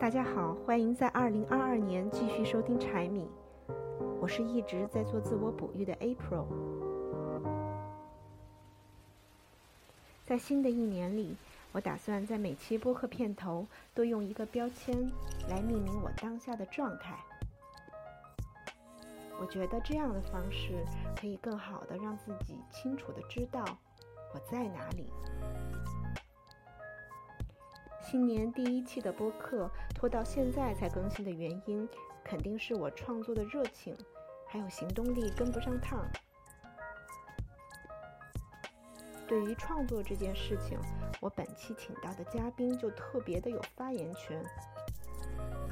大家好，欢迎在二零二二年继续收听柴米。我是一直在做自我哺育的 April。在新的一年里，我打算在每期播客片头都用一个标签来命名我当下的状态。我觉得这样的方式可以更好的让自己清楚的知道我在哪里。新年第一期的播客拖到现在才更新的原因，肯定是我创作的热情还有行动力跟不上趟。对于创作这件事情，我本期请到的嘉宾就特别的有发言权。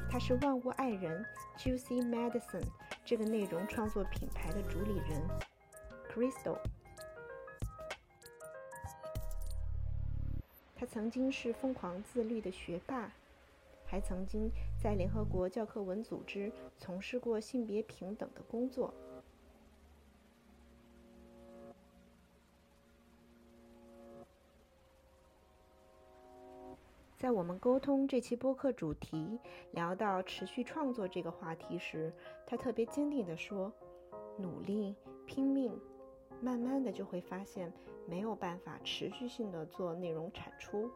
他是万物爱人 Juicy Medicine 这个内容创作品牌的主理人 Crystal。他曾经是疯狂自律的学霸，还曾经在联合国教科文组织从事过性别平等的工作。在我们沟通这期播客主题，聊到持续创作这个话题时，他特别坚定地说：“努力拼命，慢慢的就会发现没有办法持续性的做内容产出。”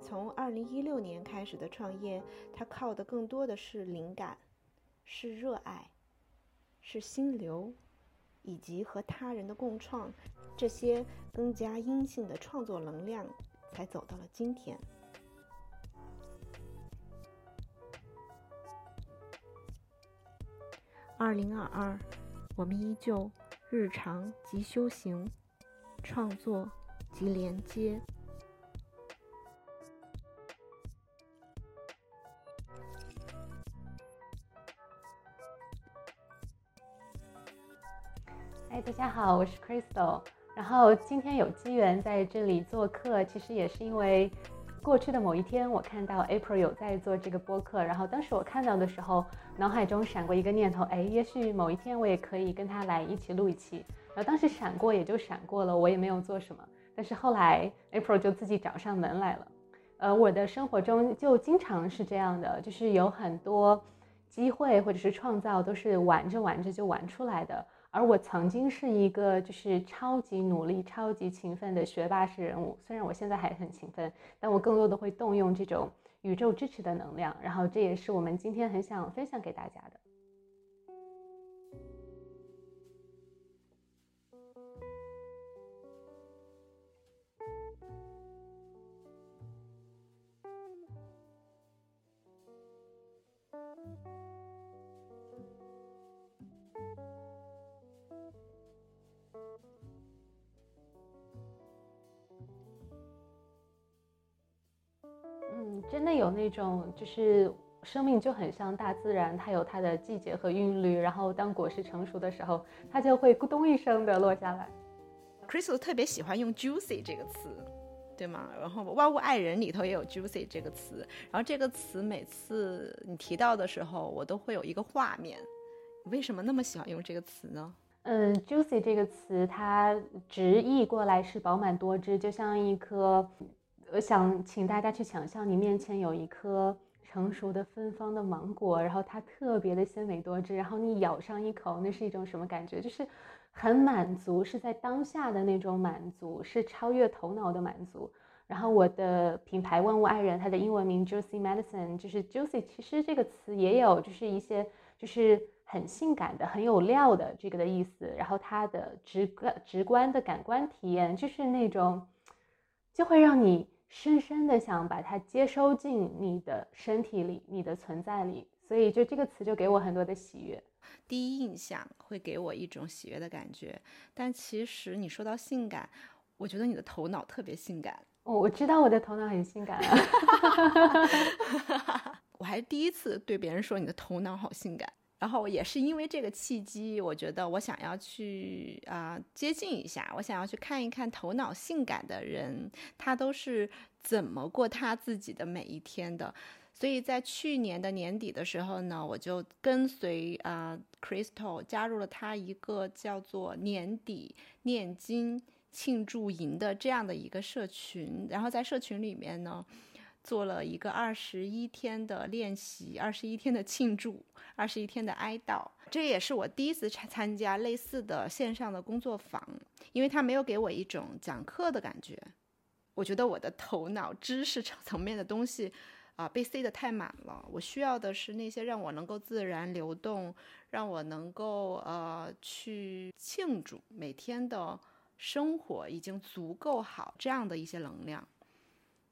从二零一六年开始的创业，他靠的更多的是灵感，是热爱，是心流。以及和他人的共创，这些更加阴性的创作能量，才走到了今天。二零二二，我们依旧日常及修行，创作及连接。大家好，我是 Crystal。然后今天有机缘在这里做客，其实也是因为过去的某一天，我看到 April 有在做这个播客。然后当时我看到的时候，脑海中闪过一个念头，哎，也许某一天我也可以跟他来一起录一期。然后当时闪过也就闪过了，我也没有做什么。但是后来 April 就自己找上门来了。呃，我的生活中就经常是这样的，就是有很多机会或者是创造都是玩着玩着就玩出来的。而我曾经是一个就是超级努力、超级勤奋的学霸式人物，虽然我现在还很勤奋，但我更多的会动用这种宇宙支持的能量，然后这也是我们今天很想分享给大家的。真的有那种，就是生命就很像大自然，它有它的季节和韵律。然后当果实成熟的时候，它就会咕咚一声的落下来。Crystal 特别喜欢用 juicy 这个词，对吗？然后万物爱人里头也有 juicy 这个词。然后这个词每次你提到的时候，我都会有一个画面。你为什么那么喜欢用这个词呢？嗯，juicy 这个词它直译过来是饱满多汁，就像一颗。我想请大家去想象，你面前有一颗成熟的芬芳的芒果，然后它特别的鲜美多汁，然后你咬上一口，那是一种什么感觉？就是很满足，是在当下的那种满足，是超越头脑的满足。然后我的品牌万物爱人，它的英文名 Juicy Medicine，就是 Juicy，其实这个词也有就是一些就是很性感的、很有料的这个的意思。然后它的直观直观的感官体验就是那种，就会让你。深深的想把它接收进你的身体里，你的存在里，所以就这个词就给我很多的喜悦。第一印象会给我一种喜悦的感觉，但其实你说到性感，我觉得你的头脑特别性感。哦，我知道我的头脑很性感啊，我还第一次对别人说你的头脑好性感。然后也是因为这个契机，我觉得我想要去啊接近一下，我想要去看一看头脑性感的人，他都是怎么过他自己的每一天的。所以在去年的年底的时候呢，我就跟随啊 Crystal 加入了他一个叫做年底念经庆祝营的这样的一个社群，然后在社群里面呢，做了一个二十一天的练习，二十一天的庆祝，二十一天的哀悼。这也是我第一次参参加类似的线上的工作坊，因为他没有给我一种讲课的感觉。我觉得我的头脑知识 层面的东西啊被塞得太满了，我需要的是那些让我能够自然流动，让我能够呃去庆祝每天的生活已经足够好这样的一些能量。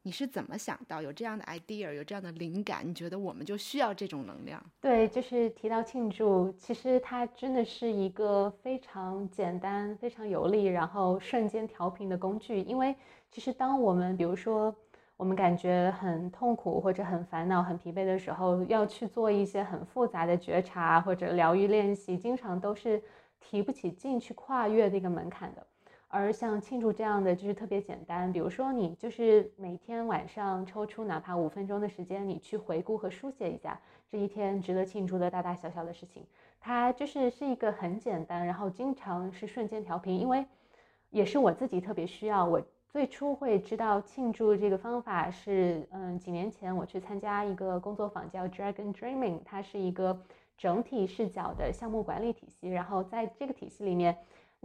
你是怎么想到有这样的 idea，有这样的灵感？你觉得我们就需要这种能量？对，就是提到庆祝，其实它真的是一个非常简单、非常有力，然后瞬间调频的工具。因为其实当我们比如说我们感觉很痛苦或者很烦恼、很疲惫的时候，要去做一些很复杂的觉察或者疗愈练习，经常都是提不起劲去跨越那个门槛的。而像庆祝这样的就是特别简单，比如说你就是每天晚上抽出哪怕五分钟的时间，你去回顾和书写一下这一天值得庆祝的大大小小的事情，它就是是一个很简单，然后经常是瞬间调频。因为也是我自己特别需要，我最初会知道庆祝这个方法是，嗯，几年前我去参加一个工作坊叫 Dragon Dreaming，它是一个整体视角的项目管理体系，然后在这个体系里面。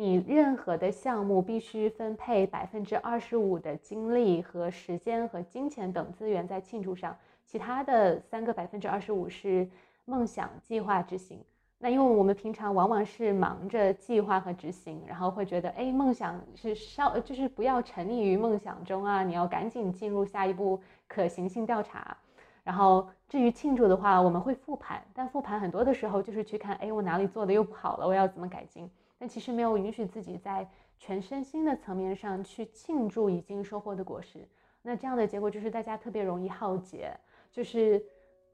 你任何的项目必须分配百分之二十五的精力和时间和金钱等资源在庆祝上，其他的三个百分之二十五是梦想计划执行。那因为我们平常往往是忙着计划和执行，然后会觉得，哎，梦想是稍就是不要沉溺于梦想中啊，你要赶紧进入下一步可行性调查。然后至于庆祝的话，我们会复盘，但复盘很多的时候就是去看，哎，我哪里做的又不好了，我要怎么改进。但其实没有允许自己在全身心的层面上去庆祝已经收获的果实，那这样的结果就是大家特别容易耗竭，就是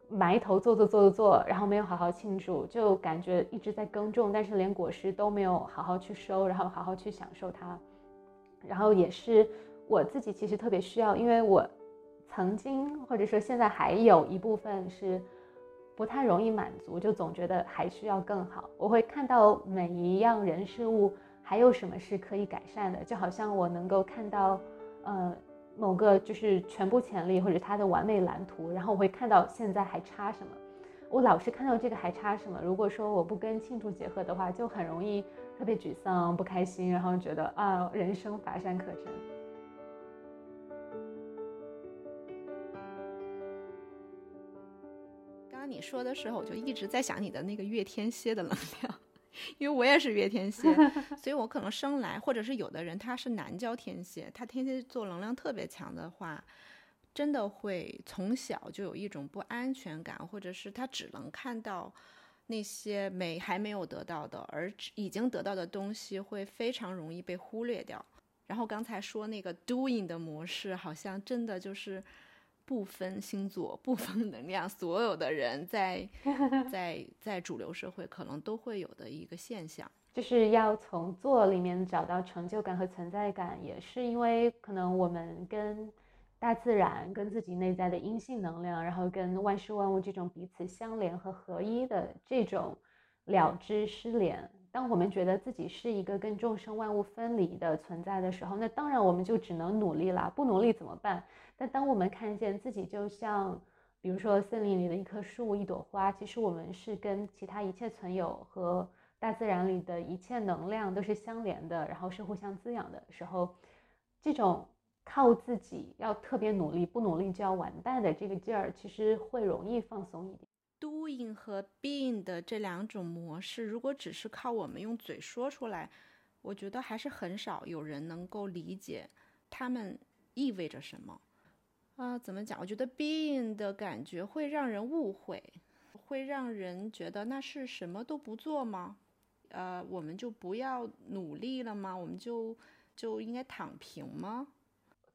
埋头做做做做做，然后没有好好庆祝，就感觉一直在耕种，但是连果实都没有好好去收，然后好好去享受它。然后也是我自己其实特别需要，因为我曾经或者说现在还有一部分是。不太容易满足，就总觉得还需要更好。我会看到每一样人事物还有什么是可以改善的，就好像我能够看到，呃，某个就是全部潜力或者它的完美蓝图，然后我会看到现在还差什么。我老是看到这个还差什么。如果说我不跟庆祝结合的话，就很容易特别沮丧、不开心，然后觉得啊，人生乏善可陈。你说的时候，我就一直在想你的那个月天蝎的能量，因为我也是月天蝎，所以我可能生来，或者是有的人他是南交天蝎，他天蝎座能量特别强的话，真的会从小就有一种不安全感，或者是他只能看到那些没还没有得到的，而已经得到的东西会非常容易被忽略掉。然后刚才说那个 doing 的模式，好像真的就是。不分星座，不分能量，所有的人在 在在主流社会可能都会有的一个现象，就是要从做里面找到成就感和存在感，也是因为可能我们跟大自然、跟自己内在的阴性能量，然后跟万事万物这种彼此相连和合一的这种了知失联。当我们觉得自己是一个跟众生万物分离的存在的时候，那当然我们就只能努力了，不努力怎么办？但当我们看见自己就像，比如说森林里的一棵树、一朵花，其实我们是跟其他一切存有和大自然里的一切能量都是相连的，然后是互相滋养的时候，这种靠自己要特别努力，不努力就要完蛋的这个劲儿，其实会容易放松一点。Doing 和 Being 的这两种模式，如果只是靠我们用嘴说出来，我觉得还是很少有人能够理解他们意味着什么。啊，怎么讲？我觉得 being 的感觉会让人误会，会让人觉得那是什么都不做吗？呃，我们就不要努力了吗？我们就就应该躺平吗？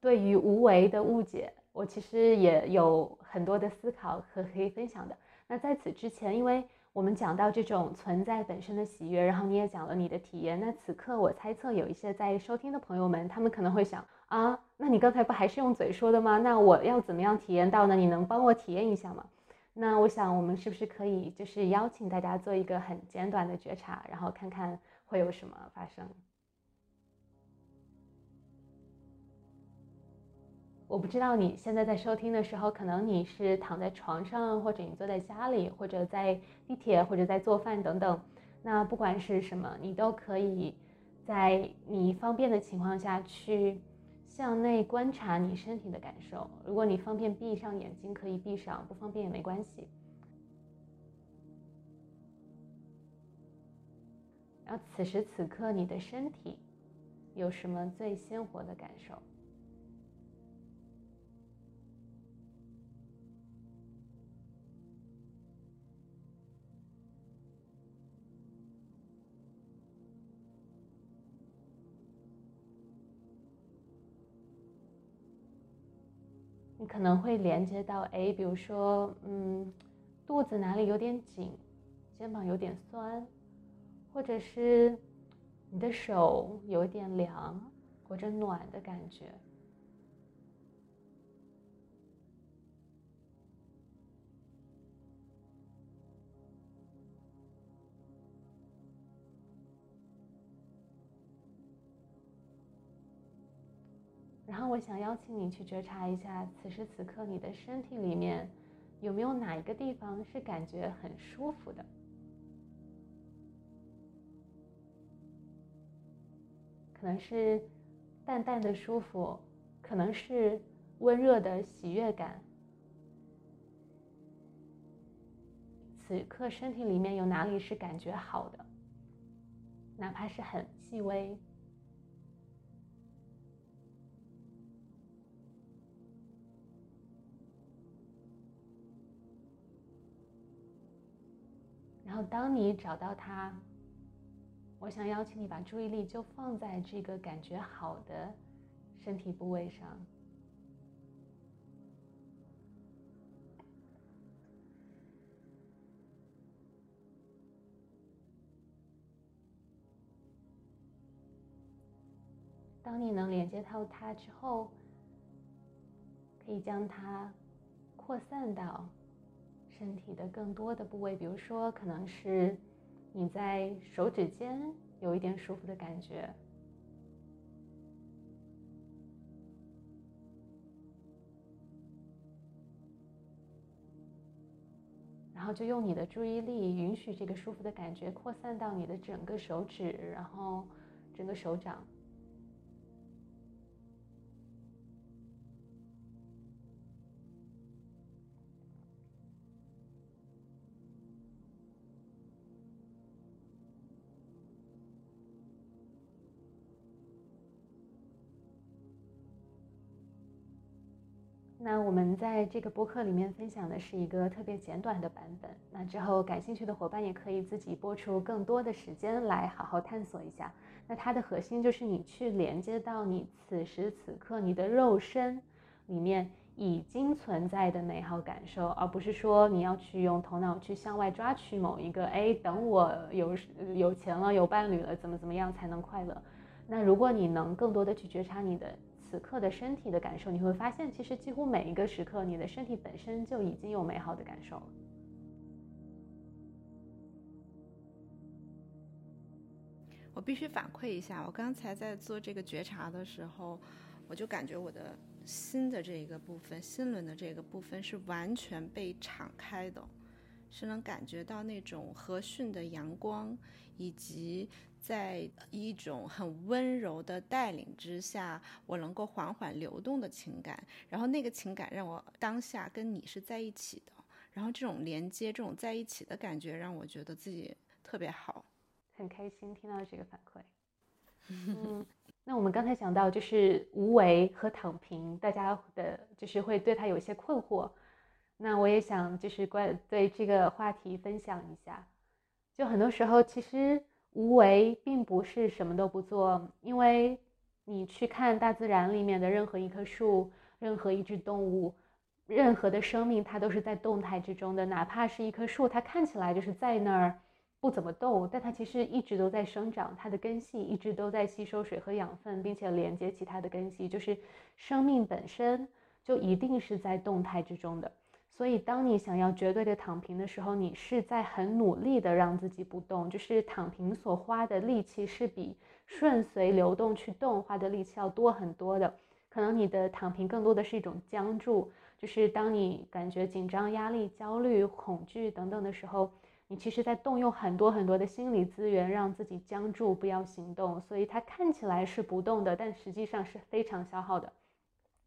对于无为的误解，我其实也有很多的思考和可以分享的。那在此之前，因为我们讲到这种存在本身的喜悦，然后你也讲了你的体验，那此刻我猜测有一些在收听的朋友们，他们可能会想。啊，那你刚才不还是用嘴说的吗？那我要怎么样体验到呢？你能帮我体验一下吗？那我想我们是不是可以就是邀请大家做一个很简短的觉察，然后看看会有什么发生。我不知道你现在在收听的时候，可能你是躺在床上，或者你坐在家里，或者在地铁，或者在做饭等等。那不管是什么，你都可以在你方便的情况下去向内观察你身体的感受。如果你方便闭上眼睛，可以闭上；不方便也没关系。然后此时此刻，你的身体有什么最鲜活的感受？你可能会连接到，哎，比如说，嗯，肚子哪里有点紧，肩膀有点酸，或者是你的手有点凉或者暖的感觉。然后我想邀请你去觉察一下，此时此刻你的身体里面有没有哪一个地方是感觉很舒服的？可能是淡淡的舒服，可能是温热的喜悦感。此刻身体里面有哪里是感觉好的？哪怕是很细微。然后，当你找到它，我想邀请你把注意力就放在这个感觉好的身体部位上。当你能连接到它之后，可以将它扩散到。身体的更多的部位，比如说，可能是你在手指尖有一点舒服的感觉，然后就用你的注意力，允许这个舒服的感觉扩散到你的整个手指，然后整个手掌。我们在这个播客里面分享的是一个特别简短的版本。那之后感兴趣的伙伴也可以自己播出更多的时间来好好探索一下。那它的核心就是你去连接到你此时此刻你的肉身里面已经存在的美好感受，而不是说你要去用头脑去向外抓取某一个，哎，等我有有钱了、有伴侣了，怎么怎么样才能快乐？那如果你能更多的去觉察你的。此刻的身体的感受，你会发现，其实几乎每一个时刻，你的身体本身就已经有美好的感受了。我必须反馈一下，我刚才在做这个觉察的时候，我就感觉我的心的这一个部分，心轮的这个部分是完全被敞开的，是能感觉到那种和煦的阳光以及。在一种很温柔的带领之下，我能够缓缓流动的情感，然后那个情感让我当下跟你是在一起的，然后这种连接、这种在一起的感觉，让我觉得自己特别好，很开心听到这个反馈。嗯，那我们刚才讲到就是无为和躺平，大家的就是会对他有一些困惑，那我也想就是关对这个话题分享一下，就很多时候其实。无为并不是什么都不做，因为你去看大自然里面的任何一棵树、任何一只动物、任何的生命，它都是在动态之中的。哪怕是一棵树，它看起来就是在那儿不怎么动，但它其实一直都在生长，它的根系一直都在吸收水和养分，并且连接其他的根系，就是生命本身就一定是在动态之中的。所以，当你想要绝对的躺平的时候，你是在很努力的让自己不动。就是躺平所花的力气是比顺随流动去动花的力气要多很多的。可能你的躺平更多的是一种僵住，就是当你感觉紧张、压力、焦虑、恐惧等等的时候，你其实在动用很多很多的心理资源让自己僵住，不要行动。所以它看起来是不动的，但实际上是非常消耗的。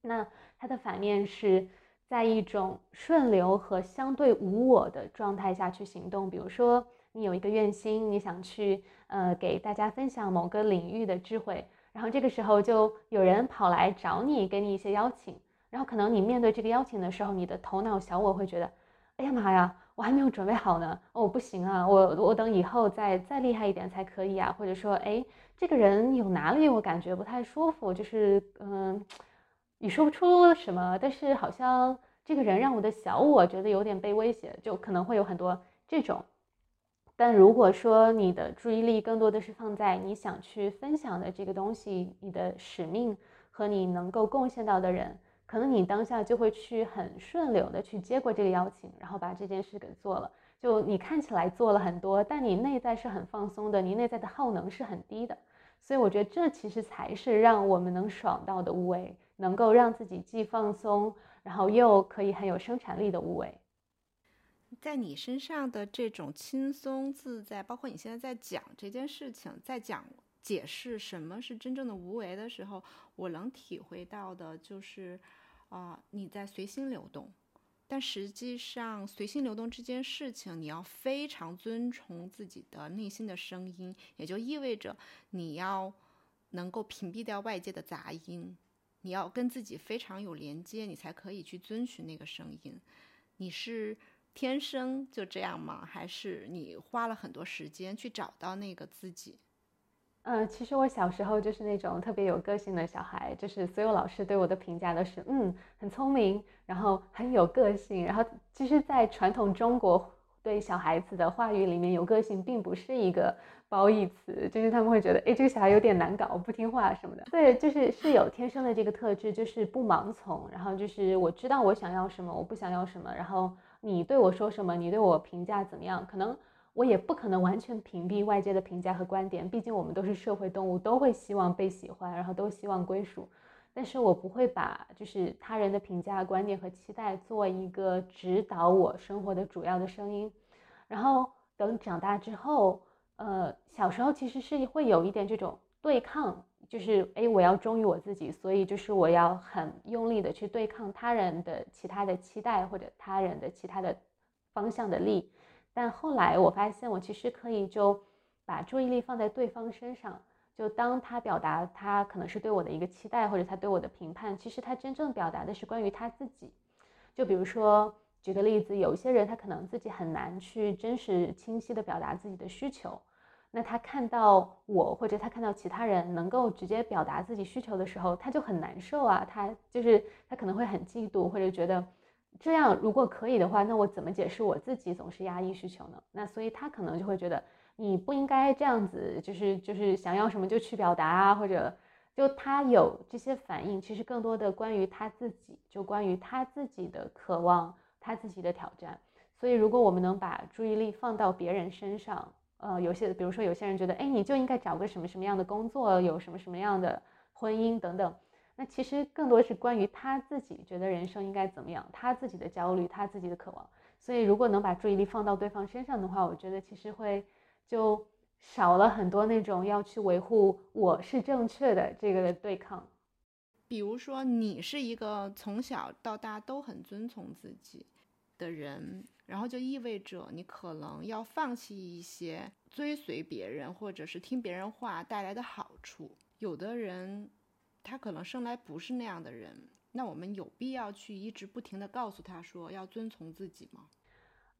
那它的反面是在一种顺流和相对无我的状态下去行动。比如说，你有一个愿心，你想去呃给大家分享某个领域的智慧。然后这个时候就有人跑来找你，给你一些邀请。然后可能你面对这个邀请的时候，你的头脑小我会觉得，哎呀妈呀，我还没有准备好呢，哦不行啊，我我等以后再再厉害一点才可以啊。或者说，哎，这个人有哪里我感觉不太舒服，就是嗯，你说不出什么，但是好像这个人让我的小我觉得有点被威胁，就可能会有很多这种。但如果说你的注意力更多的是放在你想去分享的这个东西，你的使命和你能够贡献到的人，可能你当下就会去很顺流的去接过这个邀请，然后把这件事给做了。就你看起来做了很多，但你内在是很放松的，你内在的耗能是很低的。所以我觉得这其实才是让我们能爽到的无为，能够让自己既放松，然后又可以很有生产力的无为。在你身上的这种轻松自在，包括你现在在讲这件事情，在讲解释什么是真正的无为的时候，我能体会到的就是，啊，你在随心流动。但实际上，随心流动这件事情，你要非常遵从自己的内心的声音，也就意味着你要能够屏蔽掉外界的杂音，你要跟自己非常有连接，你才可以去遵循那个声音。你是。天生就这样吗？还是你花了很多时间去找到那个自己？嗯，其实我小时候就是那种特别有个性的小孩，就是所有老师对我的评价都是，嗯，很聪明，然后很有个性。然后其实，在传统中国对小孩子的话语里面，有个性并不是一个褒义词，就是他们会觉得，哎，这个小孩有点难搞，不听话什么的。对，就是是有天生的这个特质，就是不盲从，然后就是我知道我想要什么，我不想要什么，然后。你对我说什么？你对我评价怎么样？可能我也不可能完全屏蔽外界的评价和观点，毕竟我们都是社会动物，都会希望被喜欢，然后都希望归属。但是我不会把就是他人的评价、观点和期待做一个指导我生活的主要的声音。然后等长大之后，呃，小时候其实是会有一点这种对抗。就是哎，我要忠于我自己，所以就是我要很用力的去对抗他人的其他的期待或者他人的其他的方向的力。但后来我发现，我其实可以就把注意力放在对方身上。就当他表达他可能是对我的一个期待或者他对我的评判，其实他真正表达的是关于他自己。就比如说举个例子，有一些人他可能自己很难去真实清晰的表达自己的需求。那他看到我，或者他看到其他人能够直接表达自己需求的时候，他就很难受啊。他就是他可能会很嫉妒，或者觉得这样如果可以的话，那我怎么解释我自己总是压抑需求呢？那所以他可能就会觉得你不应该这样子，就是就是想要什么就去表达啊，或者就他有这些反应，其实更多的关于他自己，就关于他自己的渴望，他自己的挑战。所以如果我们能把注意力放到别人身上，呃，有些比如说有些人觉得，哎，你就应该找个什么什么样的工作，有什么什么样的婚姻等等。那其实更多是关于他自己觉得人生应该怎么样，他自己的焦虑，他自己的渴望。所以如果能把注意力放到对方身上的话，我觉得其实会就少了很多那种要去维护我是正确的这个对抗。比如说你是一个从小到大都很遵从自己的人。然后就意味着你可能要放弃一些追随别人或者是听别人话带来的好处。有的人，他可能生来不是那样的人，那我们有必要去一直不停的告诉他说要遵从自己吗？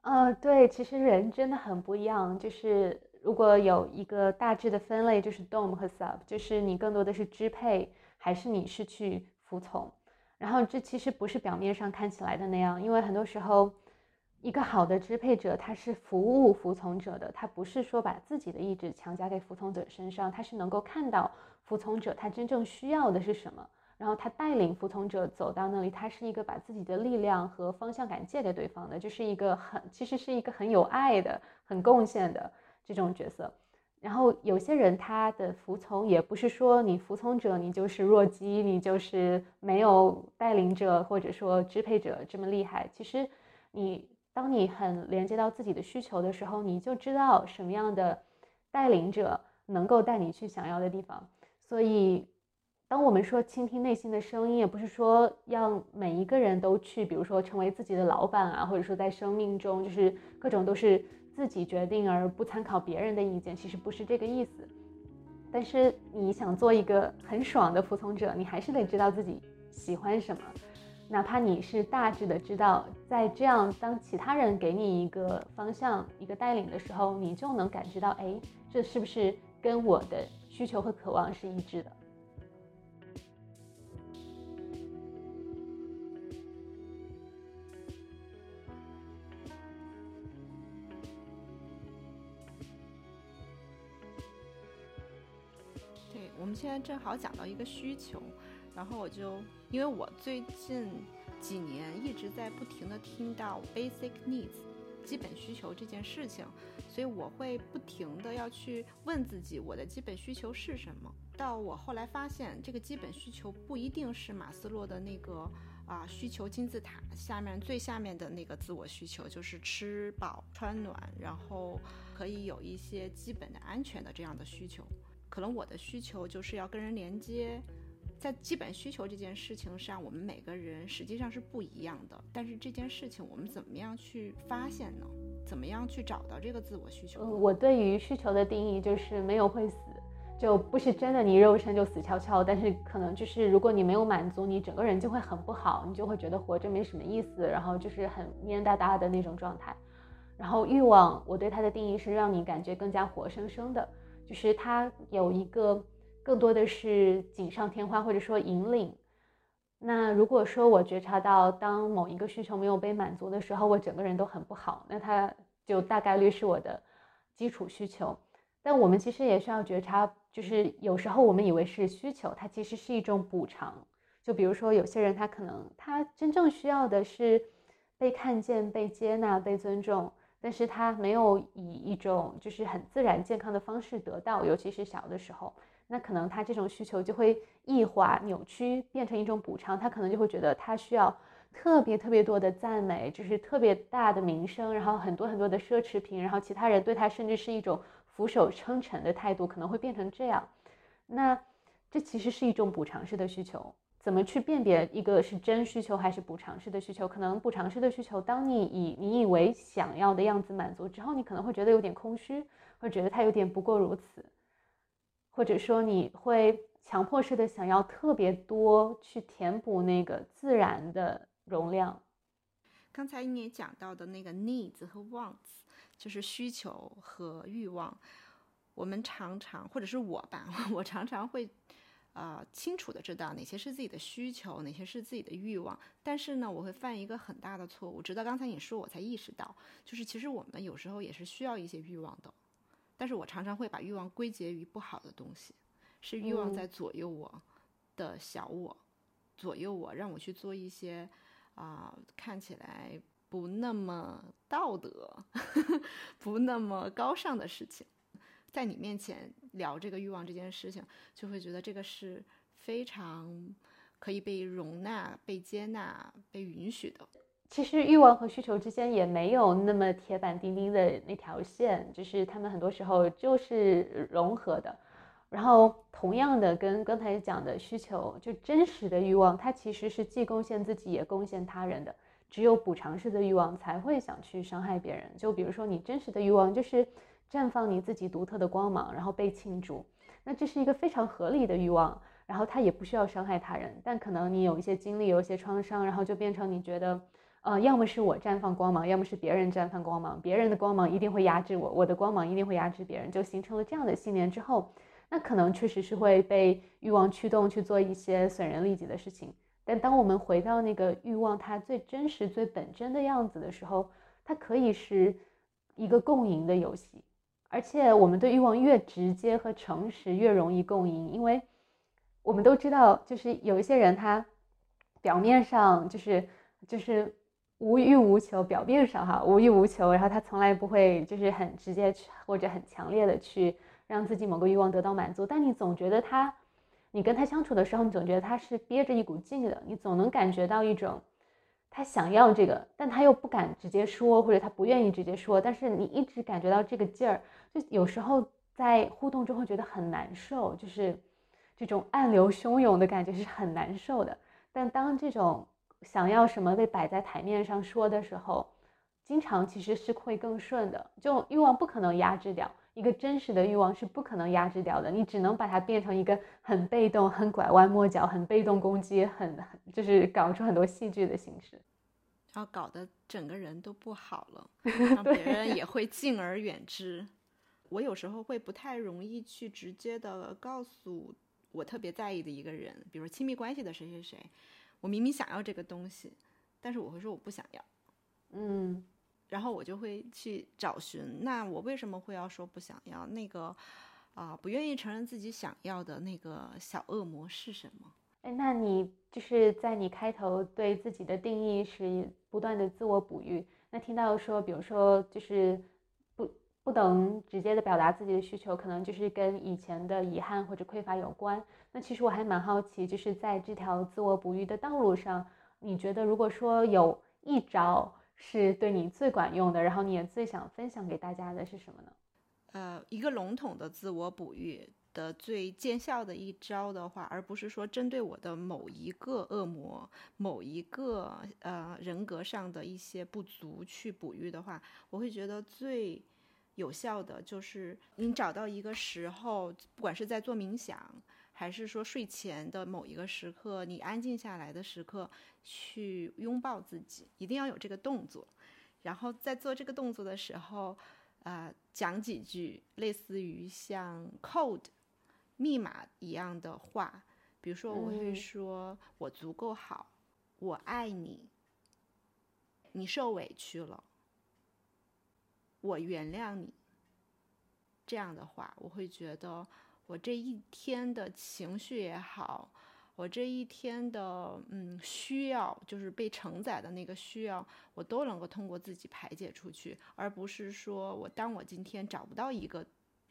呃，对，其实人真的很不一样。就是如果有一个大致的分类，就是 dom 和 sub，就是你更多的是支配，还是你是去服从？然后这其实不是表面上看起来的那样，因为很多时候。一个好的支配者，他是服务服从者的，他不是说把自己的意志强加给服从者身上，他是能够看到服从者他真正需要的是什么，然后他带领服从者走到那里，他是一个把自己的力量和方向感借给对方的，就是一个很其实是一个很有爱的、很贡献的这种角色。然后有些人他的服从也不是说你服从者你就是弱鸡，你就是没有带领者或者说支配者这么厉害。其实你当你很连接到自己的需求的时候，你就知道什么样的带领者能够带你去想要的地方。所以。当我们说倾听内心的声音，也不是说让每一个人都去，比如说成为自己的老板啊，或者说在生命中就是各种都是自己决定而不参考别人的意见，其实不是这个意思。但是你想做一个很爽的服从者，你还是得知道自己喜欢什么，哪怕你是大致的知道，在这样当其他人给你一个方向、一个带领的时候，你就能感知到，哎，这是不是跟我的需求和渴望是一致的？现在正好讲到一个需求，然后我就因为我最近几年一直在不停的听到 basic needs 基本需求这件事情，所以我会不停的要去问自己我的基本需求是什么。到我后来发现，这个基本需求不一定是马斯洛的那个啊需求金字塔下面最下面的那个自我需求，就是吃饱穿暖，然后可以有一些基本的安全的这样的需求。可能我的需求就是要跟人连接，在基本需求这件事情上，我们每个人实际上是不一样的。但是这件事情我们怎么样去发现呢？怎么样去找到这个自我需求？我对于需求的定义就是没有会死，就不是真的你肉身就死翘翘，但是可能就是如果你没有满足，你整个人就会很不好，你就会觉得活着没什么意思，然后就是很蔫哒哒的那种状态。然后欲望，我对它的定义是让你感觉更加活生生的。就是它有一个更多的是锦上添花，或者说引领。那如果说我觉察到当某一个需求没有被满足的时候，我整个人都很不好，那它就大概率是我的基础需求。但我们其实也需要觉察，就是有时候我们以为是需求，它其实是一种补偿。就比如说有些人他可能他真正需要的是被看见、被接纳、被尊重。但是他没有以一种就是很自然健康的方式得到，尤其是小的时候，那可能他这种需求就会异化、扭曲，变成一种补偿。他可能就会觉得他需要特别特别多的赞美，就是特别大的名声，然后很多很多的奢侈品，然后其他人对他甚至是一种俯首称臣的态度，可能会变成这样。那这其实是一种补偿式的需求。怎么去辨别一个是真需求还是补偿式的需求？可能补偿式的需求，当你以你以为想要的样子满足之后，你可能会觉得有点空虚，会觉得它有点不过如此，或者说你会强迫式的想要特别多去填补那个自然的容量。刚才你也讲到的那个 needs 和 wants，就是需求和欲望，我们常常或者是我吧，我常常会。呃，清楚的知道哪些是自己的需求，哪些是自己的欲望。但是呢，我会犯一个很大的错误，直到刚才你说，我才意识到，就是其实我们有时候也是需要一些欲望的。但是我常常会把欲望归结于不好的东西，是欲望在左右我的小我，左右我，让我去做一些啊看起来不那么道德、不那么高尚的事情。在你面前聊这个欲望这件事情，就会觉得这个是非常可以被容纳、被接纳、被允许的。其实欲望和需求之间也没有那么铁板钉钉的那条线，就是他们很多时候就是融合的。然后同样的，跟刚才讲的需求，就真实的欲望，它其实是既贡献自己也贡献他人的。只有补偿式的欲望才会想去伤害别人。就比如说你真实的欲望就是。绽放你自己独特的光芒，然后被庆祝，那这是一个非常合理的欲望，然后它也不需要伤害他人，但可能你有一些经历，有一些创伤，然后就变成你觉得，呃，要么是我绽放光芒，要么是别人绽放光芒，别人的光芒一定会压制我，我的光芒一定会压制别人，就形成了这样的信念之后，那可能确实是会被欲望驱动去做一些损人利己的事情。但当我们回到那个欲望它最真实、最本真的样子的时候，它可以是一个共赢的游戏。而且我们对欲望越直接和诚实，越容易共赢，因为我们都知道，就是有一些人他表面上就是就是无欲无求，表面上哈无欲无求，然后他从来不会就是很直接去或者很强烈的去让自己某个欲望得到满足，但你总觉得他，你跟他相处的时候，你总觉得他是憋着一股劲的，你总能感觉到一种他想要这个，但他又不敢直接说，或者他不愿意直接说，但是你一直感觉到这个劲儿，就有时候在互动中会觉得很难受，就是这种暗流汹涌的感觉是很难受的。但当这种想要什么被摆在台面上说的时候，经常其实是会更顺的。就欲望不可能压制掉一个真实的欲望是不可能压制掉的，你只能把它变成一个很被动、很拐弯抹角、很被动攻击、很就是搞出很多戏剧的形式，然后搞得整个人都不好了，让别人也会敬而远之。我有时候会不太容易去直接的告诉。我特别在意的一个人，比如说亲密关系的谁谁谁，我明明想要这个东西，但是我会说我不想要，嗯，然后我就会去找寻，那我为什么会要说不想要？那个啊，不愿意承认自己想要的那个小恶魔是什么？哎，那你就是在你开头对自己的定义是不断的自我哺育，那听到说，比如说就是。不不能直接的表达自己的需求，可能就是跟以前的遗憾或者匮乏有关。那其实我还蛮好奇，就是在这条自我哺育的道路上，你觉得如果说有一招是对你最管用的，然后你也最想分享给大家的是什么呢？呃，一个笼统的自我哺育的最见效的一招的话，而不是说针对我的某一个恶魔、某一个呃人格上的一些不足去哺育的话，我会觉得最。有效的就是你找到一个时候，不管是在做冥想，还是说睡前的某一个时刻，你安静下来的时刻，去拥抱自己，一定要有这个动作。然后在做这个动作的时候，啊，讲几句类似于像 code 密码一样的话，比如说我会说：“我足够好，我爱你，你受委屈了。”我原谅你，这样的话，我会觉得我这一天的情绪也好，我这一天的嗯需要，就是被承载的那个需要，我都能够通过自己排解出去，而不是说我当我今天找不到一个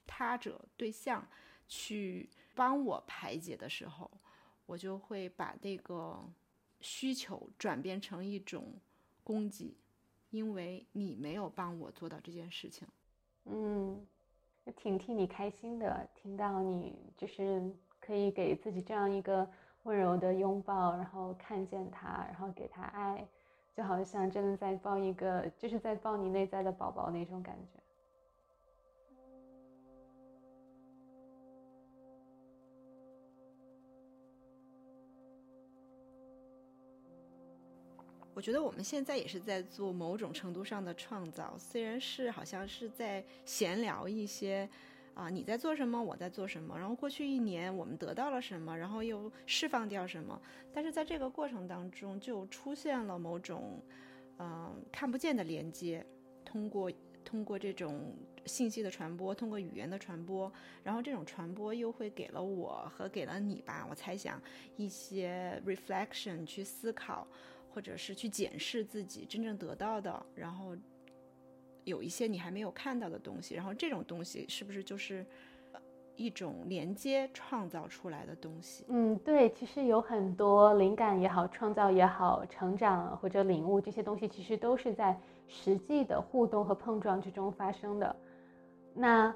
他者对象去帮我排解的时候，我就会把那个需求转变成一种攻击。因为你没有帮我做到这件事情，嗯，挺替你开心的。听到你就是可以给自己这样一个温柔的拥抱，然后看见他，然后给他爱，就好像真的在抱一个，就是在抱你内在的宝宝那种感觉。我觉得我们现在也是在做某种程度上的创造，虽然是好像是在闲聊一些，啊，你在做什么，我在做什么，然后过去一年我们得到了什么，然后又释放掉什么，但是在这个过程当中就出现了某种，嗯，看不见的连接，通过通过这种信息的传播，通过语言的传播，然后这种传播又会给了我和给了你吧，我猜想一些 reflection 去思考。或者是去检视自己真正得到的，然后有一些你还没有看到的东西，然后这种东西是不是就是一种连接创造出来的东西？嗯，对，其实有很多灵感也好，创造也好，成长或者领悟这些东西，其实都是在实际的互动和碰撞之中发生的。那。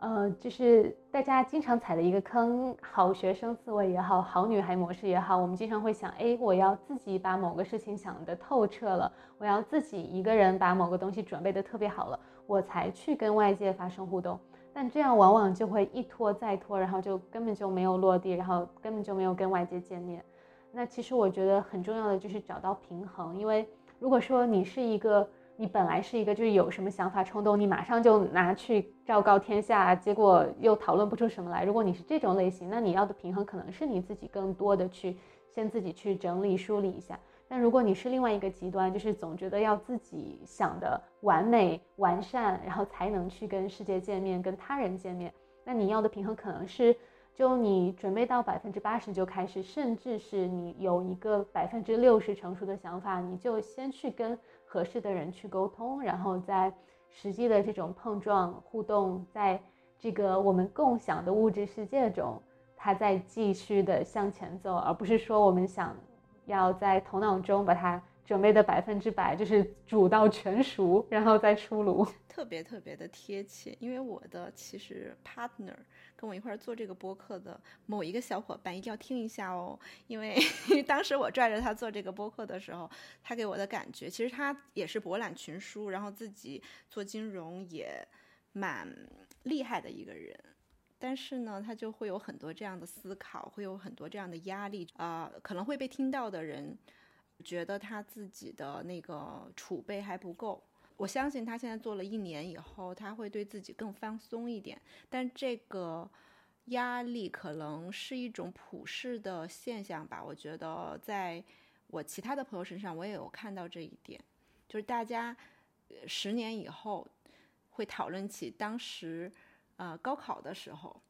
呃，就是大家经常踩的一个坑，好学生思维也好，好女孩模式也好，我们经常会想，哎，我要自己把某个事情想得透彻了，我要自己一个人把某个东西准备得特别好了，我才去跟外界发生互动。但这样往往就会一拖再拖，然后就根本就没有落地，然后根本就没有跟外界见面。那其实我觉得很重要的就是找到平衡，因为如果说你是一个。你本来是一个就是有什么想法冲动，你马上就拿去昭告天下，结果又讨论不出什么来。如果你是这种类型，那你要的平衡可能是你自己更多的去先自己去整理梳理一下。但如果你是另外一个极端，就是总觉得要自己想的完美完善，然后才能去跟世界见面，跟他人见面，那你要的平衡可能是，就你准备到百分之八十就开始，甚至是你有一个百分之六十成熟的想法，你就先去跟。合适的人去沟通，然后在实际的这种碰撞互动，在这个我们共享的物质世界中，它在继续的向前走，而不是说我们想要在头脑中把它。准备的百分之百就是煮到全熟，然后再出炉，特别特别的贴切。因为我的其实 partner 跟我一块儿做这个播客的某一个小伙伴一定要听一下哦，因为 当时我拽着他做这个播客的时候，他给我的感觉，其实他也是博览群书，然后自己做金融也蛮厉害的一个人，但是呢，他就会有很多这样的思考，会有很多这样的压力啊，可能会被听到的人。觉得他自己的那个储备还不够，我相信他现在做了一年以后，他会对自己更放松一点。但这个压力可能是一种普世的现象吧。我觉得在我其他的朋友身上，我也有看到这一点，就是大家十年以后会讨论起当时呃高考的时候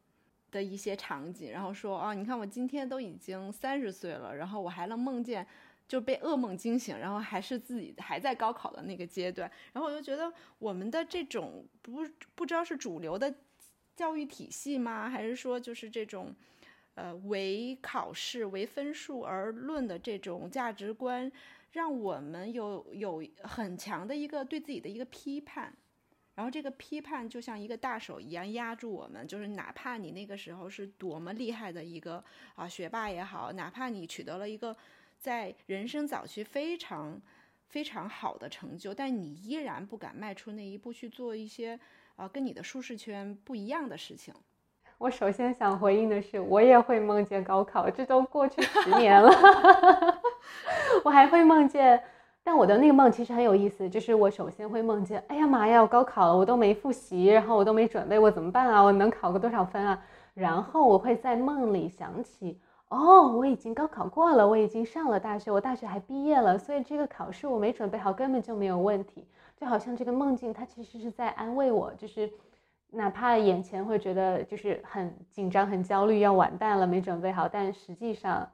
的一些场景，然后说哦，你看我今天都已经三十岁了，然后我还能梦见。就被噩梦惊醒，然后还是自己还在高考的那个阶段，然后我就觉得我们的这种不不知道是主流的教育体系吗？还是说就是这种，呃，唯考试、唯分数而论的这种价值观，让我们有有很强的一个对自己的一个批判，然后这个批判就像一个大手一样压住我们，就是哪怕你那个时候是多么厉害的一个啊学霸也好，哪怕你取得了一个。在人生早期非常非常好的成就，但你依然不敢迈出那一步去做一些啊跟你的舒适圈不一样的事情。我首先想回应的是，我也会梦见高考，这都过去十年了，我还会梦见。但我的那个梦其实很有意思，就是我首先会梦见，哎呀妈呀，我高考了，我都没复习，然后我都没准备，我怎么办啊？我能考个多少分啊？然后我会在梦里想起。哦，我已经高考过了，我已经上了大学，我大学还毕业了，所以这个考试我没准备好，根本就没有问题。就好像这个梦境，它其实是在安慰我，就是哪怕眼前会觉得就是很紧张、很焦虑，要完蛋了，没准备好，但实际上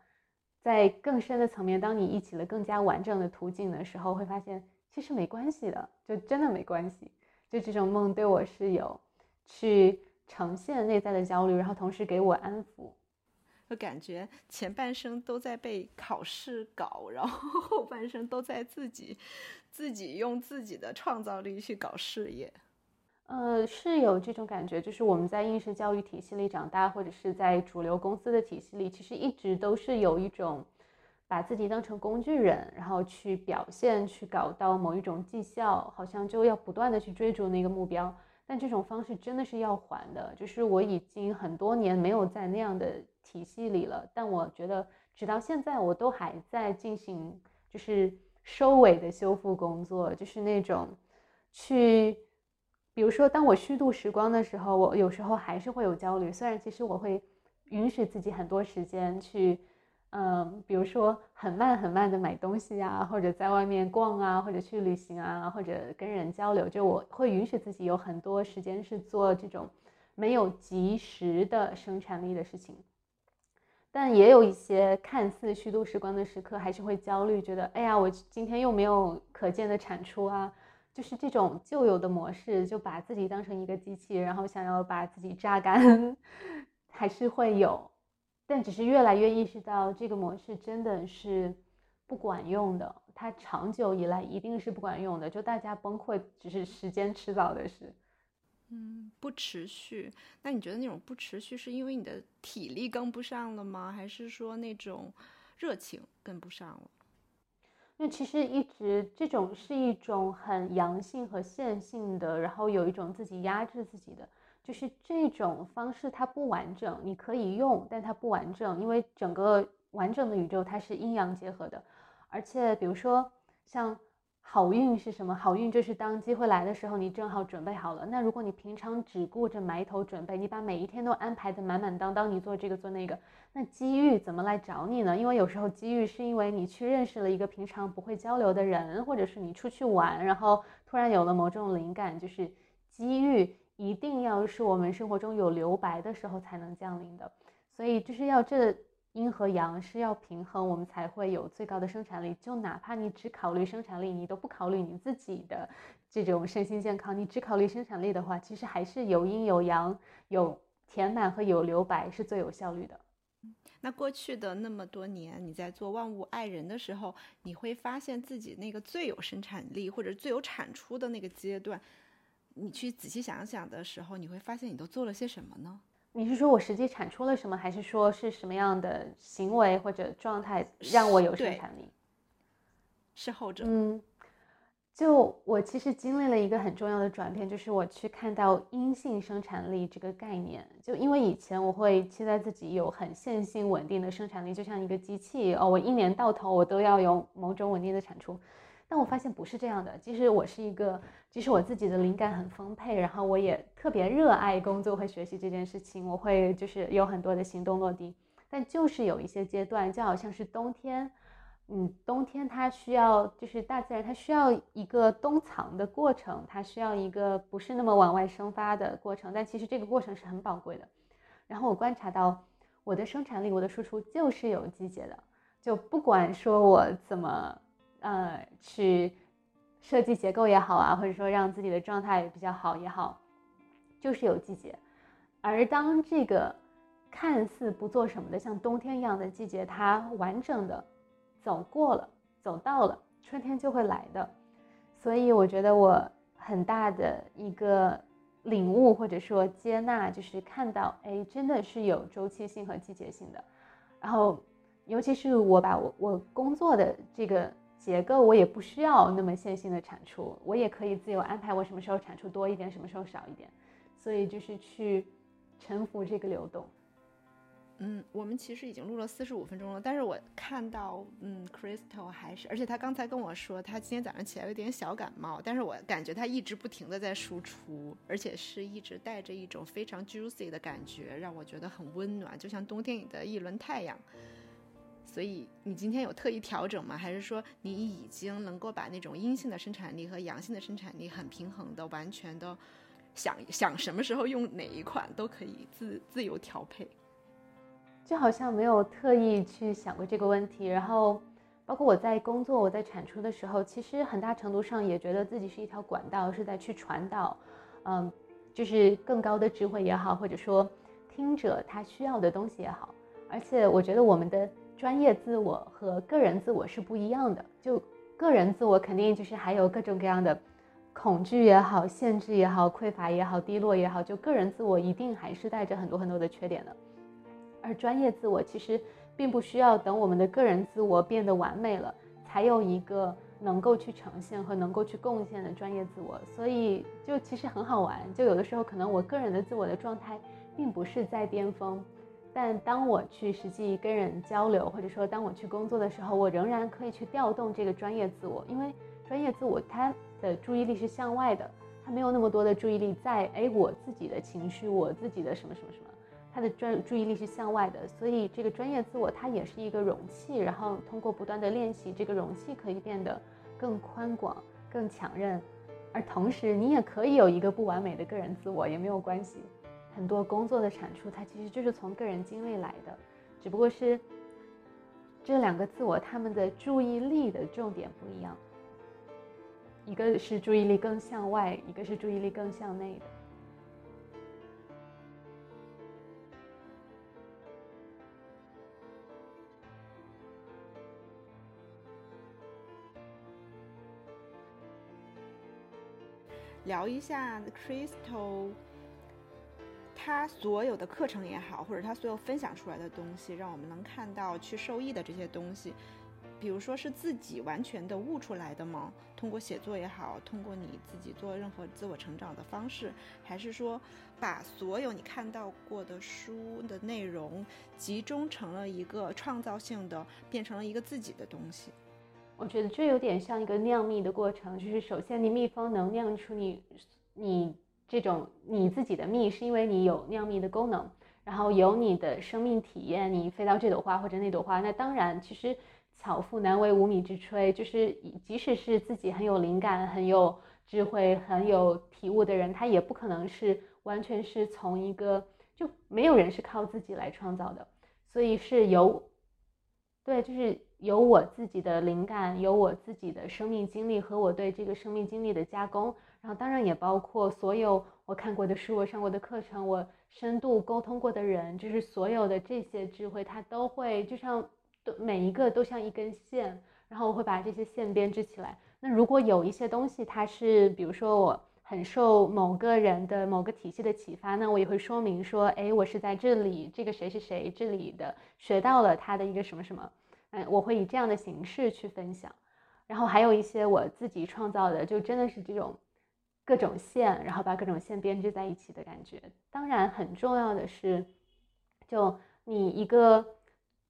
在更深的层面，当你忆起了更加完整的图景的时候，会发现其实没关系的，就真的没关系。就这种梦对我是有去呈现内在的焦虑，然后同时给我安抚。就感觉前半生都在被考试搞，然后后半生都在自己自己用自己的创造力去搞事业。呃，是有这种感觉，就是我们在应试教育体系里长大，或者是在主流公司的体系里，其实一直都是有一种把自己当成工具人，然后去表现，去搞到某一种绩效，好像就要不断的去追逐那个目标。但这种方式真的是要还的，就是我已经很多年没有在那样的。体系里了，但我觉得直到现在我都还在进行，就是收尾的修复工作，就是那种去，比如说当我虚度时光的时候，我有时候还是会有焦虑。虽然其实我会允许自己很多时间去，嗯，比如说很慢很慢的买东西啊，或者在外面逛啊，或者去旅行啊，或者跟人交流，就我会允许自己有很多时间是做这种没有及时的生产力的事情。但也有一些看似虚度时光的时刻，还是会焦虑，觉得哎呀，我今天又没有可见的产出啊，就是这种旧有的模式，就把自己当成一个机器，然后想要把自己榨干，还是会有，但只是越来越意识到这个模式真的是不管用的，它长久以来一定是不管用的，就大家崩溃只是时间迟早的事。嗯，不持续。那你觉得那种不持续，是因为你的体力跟不上了吗？还是说那种热情跟不上了？那其实一直这种是一种很阳性和线性的，然后有一种自己压制自己的，就是这种方式它不完整，你可以用，但它不完整，因为整个完整的宇宙它是阴阳结合的，而且比如说像。好运是什么？好运就是当机会来的时候，你正好准备好了。那如果你平常只顾着埋头准备，你把每一天都安排的满满当当，你做这个做那个，那机遇怎么来找你呢？因为有时候机遇是因为你去认识了一个平常不会交流的人，或者是你出去玩，然后突然有了某种灵感。就是机遇一定要是我们生活中有留白的时候才能降临的，所以就是要这。阴和阳是要平衡，我们才会有最高的生产力。就哪怕你只考虑生产力，你都不考虑你自己的这种身心健康，你只考虑生产力的话，其实还是有阴有阳，有填满和有留白是最有效率的。那过去的那么多年，你在做万物爱人的时候，你会发现自己那个最有生产力或者最有产出的那个阶段，你去仔细想想的时候，你会发现你都做了些什么呢？你是说我实际产出了什么，还是说是什么样的行为或者状态让我有生产力？是后者。嗯，就我其实经历了一个很重要的转变，就是我去看到阴性生产力这个概念。就因为以前我会期待自己有很线性稳定的生产力，就像一个机器哦，我一年到头我都要有某种稳定的产出。但我发现不是这样的。即使我是一个，即使我自己的灵感很丰沛，然后我也特别热爱工作和学习这件事情，我会就是有很多的行动落地。但就是有一些阶段，就好像是冬天，嗯，冬天它需要就是大自然它需要一个冬藏的过程，它需要一个不是那么往外生发的过程。但其实这个过程是很宝贵的。然后我观察到我的生产力，我的输出就是有季节的，就不管说我怎么。呃，去设计结构也好啊，或者说让自己的状态比较好也好，就是有季节。而当这个看似不做什么的，像冬天一样的季节，它完整的走过了，走到了，春天就会来的。所以我觉得我很大的一个领悟或者说接纳，就是看到，哎，真的是有周期性和季节性的。然后，尤其是我把我我工作的这个。结构我也不需要那么线性的产出，我也可以自由安排我什么时候产出多一点，什么时候少一点，所以就是去臣服这个流动。嗯，我们其实已经录了四十五分钟了，但是我看到，嗯，Crystal 还是，而且他刚才跟我说，他今天早上起来有点小感冒，但是我感觉他一直不停的在输出，而且是一直带着一种非常 juicy 的感觉，让我觉得很温暖，就像冬天里的一轮太阳。所以你今天有特意调整吗？还是说你已经能够把那种阴性的生产力和阳性的生产力很平衡的、完全的想想什么时候用哪一款都可以自自由调配？就好像没有特意去想过这个问题。然后，包括我在工作、我在产出的时候，其实很大程度上也觉得自己是一条管道，是在去传导，嗯，就是更高的智慧也好，或者说听者他需要的东西也好。而且我觉得我们的。专业自我和个人自我是不一样的。就个人自我，肯定就是还有各种各样的恐惧也好、限制也好、匮乏也好、低落也好。就个人自我一定还是带着很多很多的缺点的。而专业自我其实并不需要等我们的个人自我变得完美了，才有一个能够去呈现和能够去贡献的专业自我。所以就其实很好玩。就有的时候可能我个人的自我的状态并不是在巅峰。但当我去实际跟人交流，或者说当我去工作的时候，我仍然可以去调动这个专业自我，因为专业自我它的注意力是向外的，他没有那么多的注意力在哎我自己的情绪，我自己的什么什么什么，他的专注意力是向外的，所以这个专业自我它也是一个容器，然后通过不断的练习，这个容器可以变得更宽广、更强韧，而同时你也可以有一个不完美的个人自我，也没有关系。很多工作的产出，它其实就是从个人经历来的，只不过是这两个自我他们的注意力的重点不一样，一个是注意力更向外，一个是注意力更向内的。聊一下 Crystal。他所有的课程也好，或者他所有分享出来的东西，让我们能看到去受益的这些东西，比如说是自己完全的悟出来的吗？通过写作也好，通过你自己做任何自我成长的方式，还是说把所有你看到过的书的内容集中成了一个创造性的，变成了一个自己的东西？我觉得这有点像一个酿蜜的过程，就是首先你蜜蜂能酿出你你。这种你自己的蜜，是因为你有酿蜜的功能，然后有你的生命体验，你飞到这朵花或者那朵花，那当然，其实巧妇难为无米之炊，就是即使是自己很有灵感、很有智慧、很有体悟的人，他也不可能是完全是从一个就没有人是靠自己来创造的，所以是有，对，就是有我自己的灵感，有我自己的生命经历和我对这个生命经历的加工，然后当然也包括所有我看过的书、我上过的课程、我深度沟通过的人，就是所有的这些智慧，它都会就像每一个都像一根线，然后我会把这些线编织起来。那如果有一些东西，它是比如说我。很受某个人的某个体系的启发，那我也会说明说，哎，我是在这里，这个谁是谁这里的学到了他的一个什么什么，嗯，我会以这样的形式去分享。然后还有一些我自己创造的，就真的是这种各种线，然后把各种线编织在一起的感觉。当然，很重要的是，就你一个，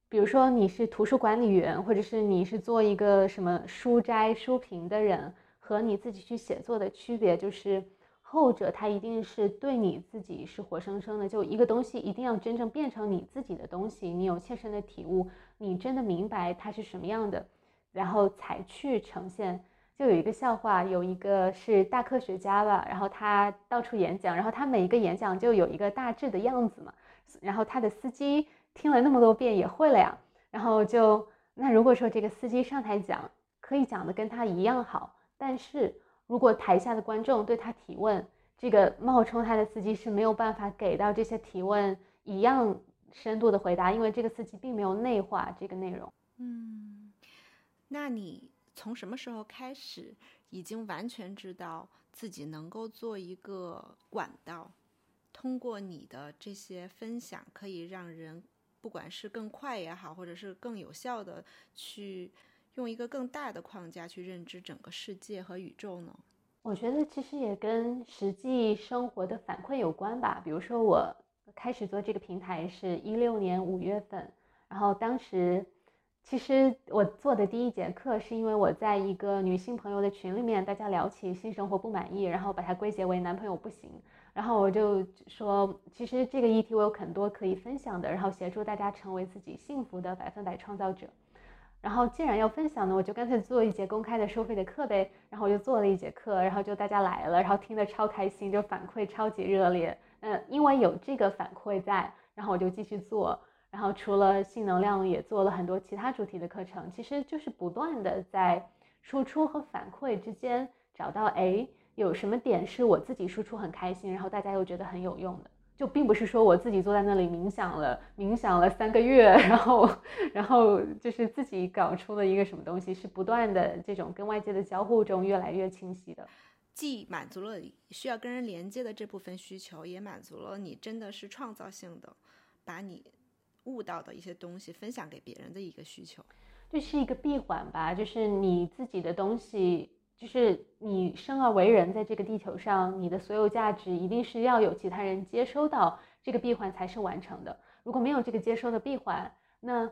比如说你是图书管理员，或者是你是做一个什么书斋书评的人。和你自己去写作的区别就是，后者它一定是对你自己是活生生的，就一个东西一定要真正变成你自己的东西，你有切身的体悟，你真的明白它是什么样的，然后才去呈现。就有一个笑话，有一个是大科学家吧，然后他到处演讲，然后他每一个演讲就有一个大致的样子嘛，然后他的司机听了那么多遍也会了呀，然后就那如果说这个司机上台讲，可以讲的跟他一样好。但是如果台下的观众对他提问，这个冒充他的司机是没有办法给到这些提问一样深度的回答，因为这个司机并没有内化这个内容。嗯，那你从什么时候开始已经完全知道自己能够做一个管道，通过你的这些分享，可以让人不管是更快也好，或者是更有效的去。用一个更大的框架去认知整个世界和宇宙呢？我觉得其实也跟实际生活的反馈有关吧。比如说，我开始做这个平台是一六年五月份，然后当时其实我做的第一节课是因为我在一个女性朋友的群里面，大家聊起性生活不满意，然后把它归结为男朋友不行，然后我就说，其实这个议题我有很多可以分享的，然后协助大家成为自己幸福的百分百创造者。然后既然要分享呢，我就干脆做一节公开的收费的课呗。然后我就做了一节课，然后就大家来了，然后听得超开心，就反馈超级热烈。嗯，因为有这个反馈在，然后我就继续做。然后除了性能量，也做了很多其他主题的课程。其实就是不断的在输出和反馈之间找到，哎，有什么点是我自己输出很开心，然后大家又觉得很有用的。就并不是说我自己坐在那里冥想了，冥想了三个月，然后，然后就是自己搞出了一个什么东西，是不断的这种跟外界的交互中越来越清晰的，既满足了需要跟人连接的这部分需求，也满足了你真的是创造性的，把你悟到的一些东西分享给别人的一个需求，这是一个闭环吧，就是你自己的东西。就是你生而为人，在这个地球上，你的所有价值一定是要有其他人接收到这个闭环才是完成的。如果没有这个接收的闭环，那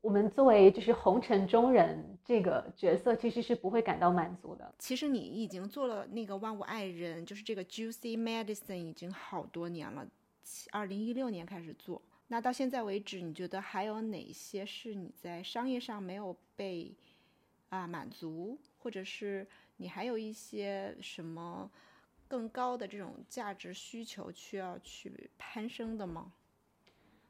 我们作为就是红尘中人这个角色，其实是不会感到满足的。其实你已经做了那个万物爱人，就是这个 Juicy Medicine 已经好多年了，二零一六年开始做。那到现在为止，你觉得还有哪些是你在商业上没有被啊满足？或者是你还有一些什么更高的这种价值需求需要去攀升的吗？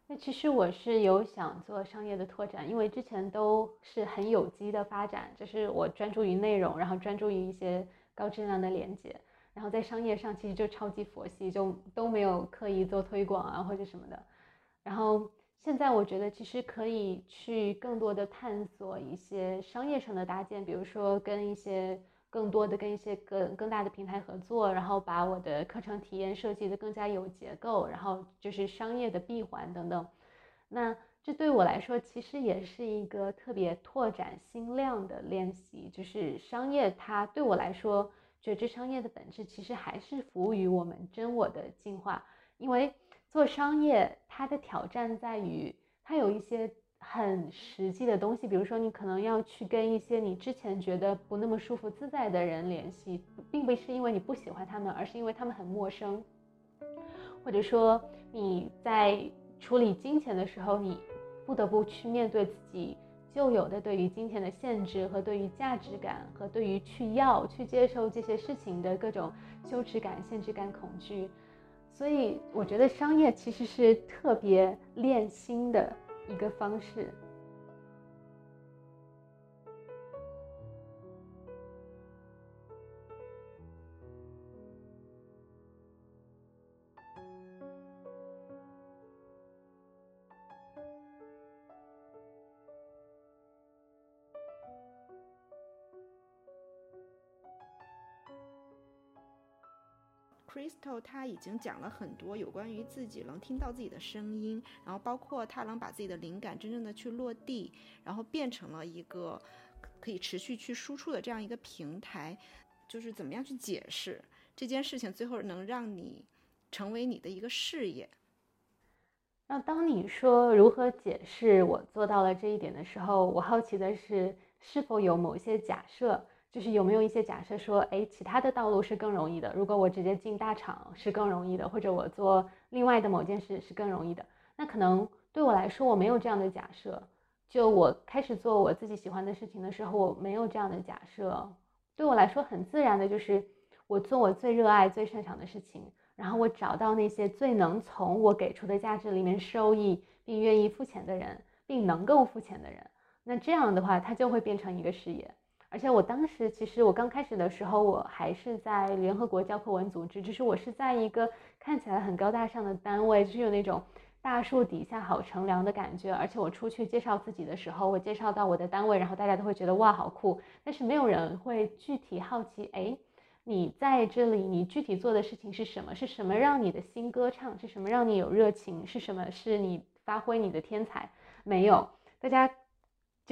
那其实我是有想做商业的拓展，因为之前都是很有机的发展，就是我专注于内容，然后专注于一些高质量的连接，然后在商业上其实就超级佛系，就都没有刻意做推广啊或者什么的，然后。现在我觉得其实可以去更多的探索一些商业上的搭建，比如说跟一些更多的跟一些更更大的平台合作，然后把我的课程体验设计的更加有结构，然后就是商业的闭环等等。那这对我来说其实也是一个特别拓展心量的练习，就是商业它对我来说，觉知商业的本质其实还是服务于我们真我的进化，因为。做商业，它的挑战在于，它有一些很实际的东西，比如说你可能要去跟一些你之前觉得不那么舒服自在的人联系，并不是因为你不喜欢他们，而是因为他们很陌生，或者说你在处理金钱的时候，你不得不去面对自己旧有的对于金钱的限制和对于价值感和对于去要去接受这些事情的各种羞耻感、限制感、恐惧。所以我觉得商业其实是特别练心的一个方式。Crystal 他已经讲了很多有关于自己能听到自己的声音，然后包括他能把自己的灵感真正的去落地，然后变成了一个可以持续去输出的这样一个平台，就是怎么样去解释这件事情，最后能让你成为你的一个事业。那当你说如何解释我做到了这一点的时候，我好奇的是是否有某些假设。就是有没有一些假设说，哎，其他的道路是更容易的？如果我直接进大厂是更容易的，或者我做另外的某件事是更容易的？那可能对我来说，我没有这样的假设。就我开始做我自己喜欢的事情的时候，我没有这样的假设。对我来说，很自然的就是我做我最热爱、最擅长的事情，然后我找到那些最能从我给出的价值里面收益，并愿意付钱的人，并能够付钱的人。那这样的话，它就会变成一个事业。而且我当时其实我刚开始的时候，我还是在联合国教科文组织，只是我是在一个看起来很高大上的单位，就是有那种大树底下好乘凉的感觉。而且我出去介绍自己的时候，我介绍到我的单位，然后大家都会觉得哇好酷，但是没有人会具体好奇，哎，你在这里，你具体做的事情是什么？是什么让你的心歌唱？是什么让你有热情？是什么是你发挥你的天才？没有，大家。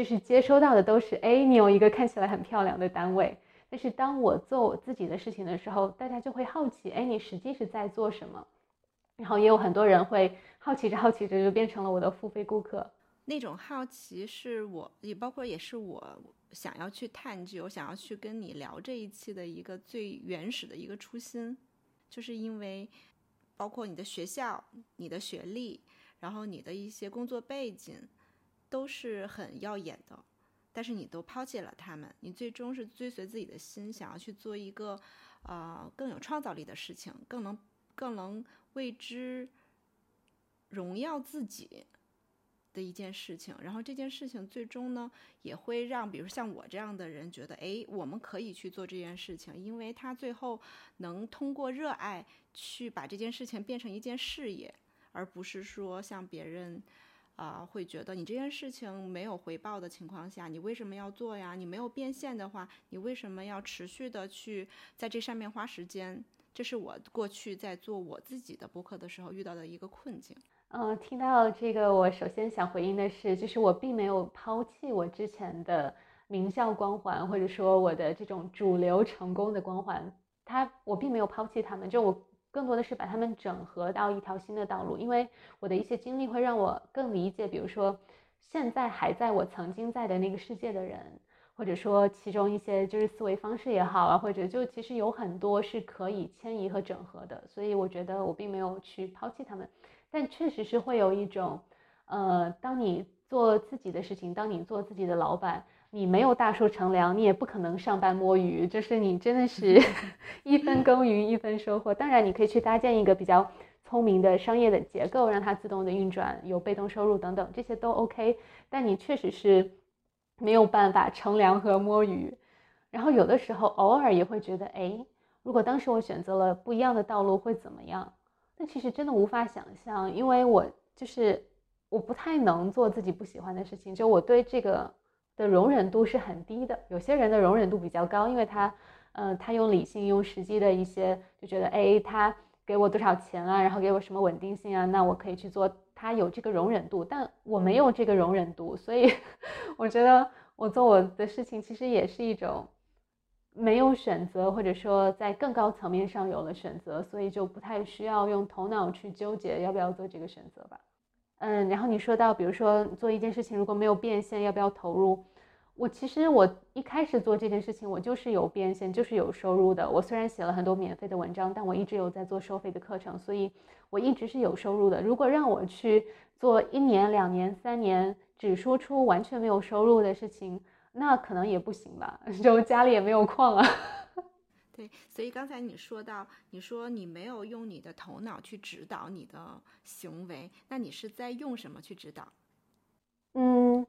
就是接收到的都是，哎，你有一个看起来很漂亮的单位。但是当我做我自己的事情的时候，大家就会好奇，哎，你实际是在做什么？然后也有很多人会好奇着好奇着就变成了我的付费顾客。那种好奇是我也包括也是我想要去探究、想要去跟你聊这一期的一个最原始的一个初心，就是因为包括你的学校、你的学历，然后你的一些工作背景。都是很耀眼的，但是你都抛弃了他们，你最终是追随自己的心，想要去做一个，呃，更有创造力的事情，更能更能为之荣耀自己的一件事情。然后这件事情最终呢，也会让比如像我这样的人觉得，哎，我们可以去做这件事情，因为他最后能通过热爱去把这件事情变成一件事业，而不是说像别人。啊，会觉得你这件事情没有回报的情况下，你为什么要做呀？你没有变现的话，你为什么要持续的去在这上面花时间？这是我过去在做我自己的播客的时候遇到的一个困境。嗯，听到这个，我首先想回应的是，就是我并没有抛弃我之前的名校光环，或者说我的这种主流成功的光环，他我并没有抛弃他们，就我。更多的是把他们整合到一条新的道路，因为我的一些经历会让我更理解，比如说现在还在我曾经在的那个世界的人，或者说其中一些就是思维方式也好啊，或者就其实有很多是可以迁移和整合的，所以我觉得我并没有去抛弃他们，但确实是会有一种，呃，当你做自己的事情，当你做自己的老板。你没有大树乘凉，你也不可能上班摸鱼，就是你真的是 一分耕耘一分收获。当然，你可以去搭建一个比较聪明的商业的结构，让它自动的运转，有被动收入等等，这些都 OK。但你确实是没有办法乘凉和摸鱼。然后有的时候偶尔也会觉得，哎，如果当时我选择了不一样的道路会怎么样？但其实真的无法想象，因为我就是我不太能做自己不喜欢的事情，就我对这个。的容忍度是很低的，有些人的容忍度比较高，因为他，嗯，他用理性、用实际的一些，就觉得，哎，他给我多少钱啊，然后给我什么稳定性啊，那我可以去做，他有这个容忍度，但我没有这个容忍度，所以 我觉得我做我的事情其实也是一种没有选择，或者说在更高层面上有了选择，所以就不太需要用头脑去纠结要不要做这个选择吧。嗯，然后你说到，比如说做一件事情如果没有变现，要不要投入？我其实我一开始做这件事情，我就是有变现，就是有收入的。我虽然写了很多免费的文章，但我一直有在做收费的课程，所以我一直是有收入的。如果让我去做一年、两年、三年只说出完全没有收入的事情，那可能也不行吧，就家里也没有矿啊。对，所以刚才你说到，你说你没有用你的头脑去指导你的行为，那你是在用什么去指导？嗯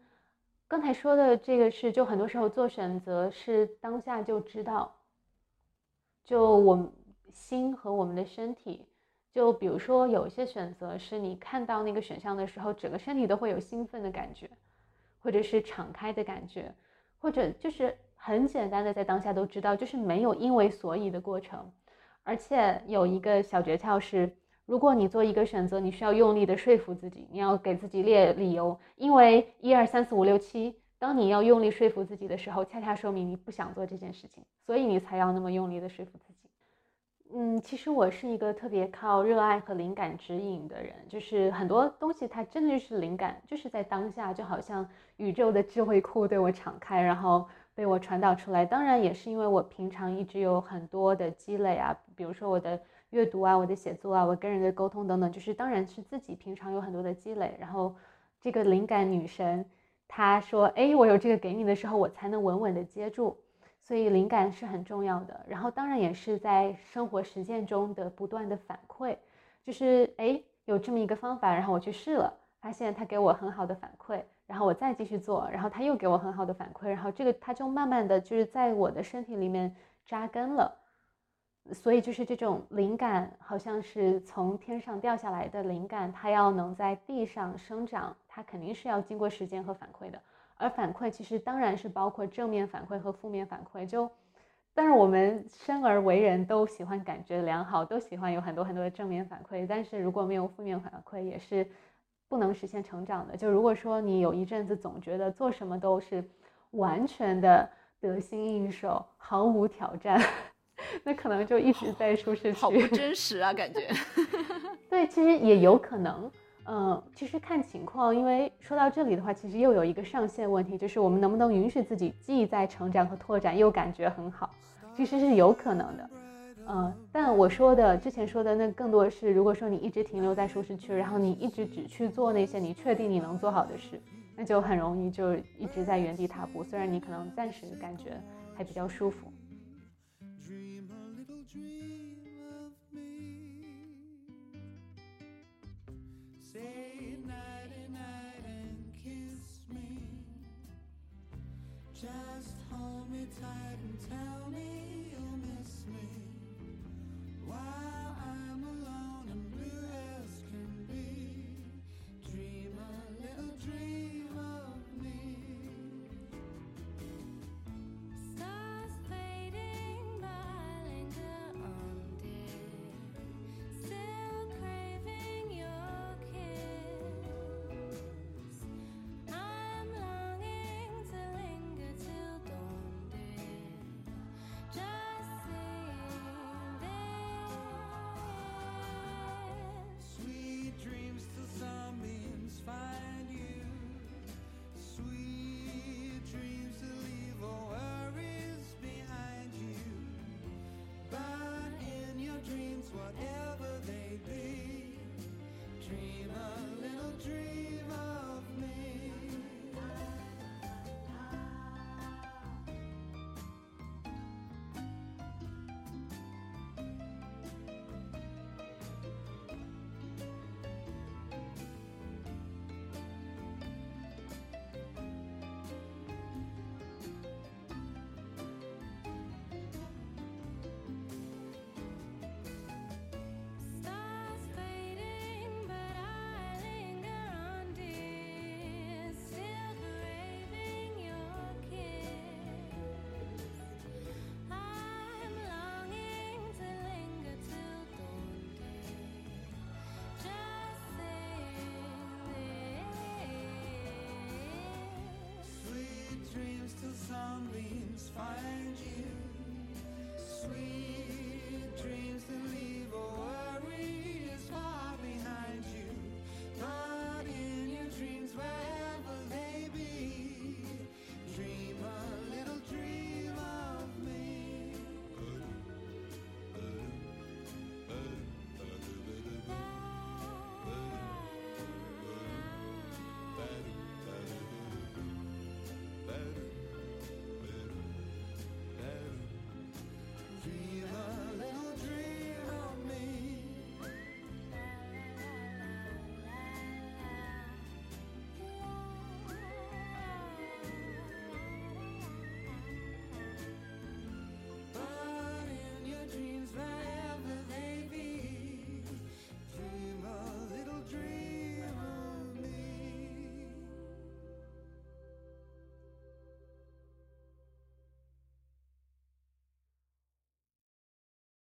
刚才说的这个是，就很多时候做选择是当下就知道，就我心和我们的身体，就比如说有一些选择是你看到那个选项的时候，整个身体都会有兴奋的感觉，或者是敞开的感觉，或者就是很简单的在当下都知道，就是没有因为所以的过程，而且有一个小诀窍是。如果你做一个选择，你需要用力的说服自己，你要给自己列理由，因为一二三四五六七，当你要用力说服自己的时候，恰恰说明你不想做这件事情，所以你才要那么用力的说服自己。嗯，其实我是一个特别靠热爱和灵感指引的人，就是很多东西它真的就是灵感，就是在当下，就好像宇宙的智慧库对我敞开，然后被我传导出来。当然也是因为我平常一直有很多的积累啊，比如说我的。阅读啊，我的写作啊，我跟人的沟通等等，就是当然是自己平常有很多的积累，然后这个灵感女神她说，哎，我有这个给你的时候，我才能稳稳的接住，所以灵感是很重要的。然后当然也是在生活实践中的不断的反馈，就是哎有这么一个方法，然后我去试了，发现它给我很好的反馈，然后我再继续做，然后他又给我很好的反馈，然后这个他就慢慢的就是在我的身体里面扎根了。所以就是这种灵感，好像是从天上掉下来的灵感，它要能在地上生长，它肯定是要经过时间和反馈的。而反馈其实当然是包括正面反馈和负面反馈。就，但是我们生而为人都喜欢感觉良好，都喜欢有很多很多的正面反馈。但是如果没有负面反馈，也是不能实现成长的。就如果说你有一阵子总觉得做什么都是完全的得心应手，毫无挑战。那可能就一直在舒适区，好不真实啊，感觉。对，其实也有可能，嗯，其实看情况。因为说到这里的话，其实又有一个上限问题，就是我们能不能允许自己既在成长和拓展，又感觉很好，其实是有可能的。嗯，但我说的之前说的那更多是，如果说你一直停留在舒适区，然后你一直只去做那些你确定你能做好的事，那就很容易就一直在原地踏步。虽然你可能暂时感觉还比较舒服。just tell me time tell me sunbeams find you.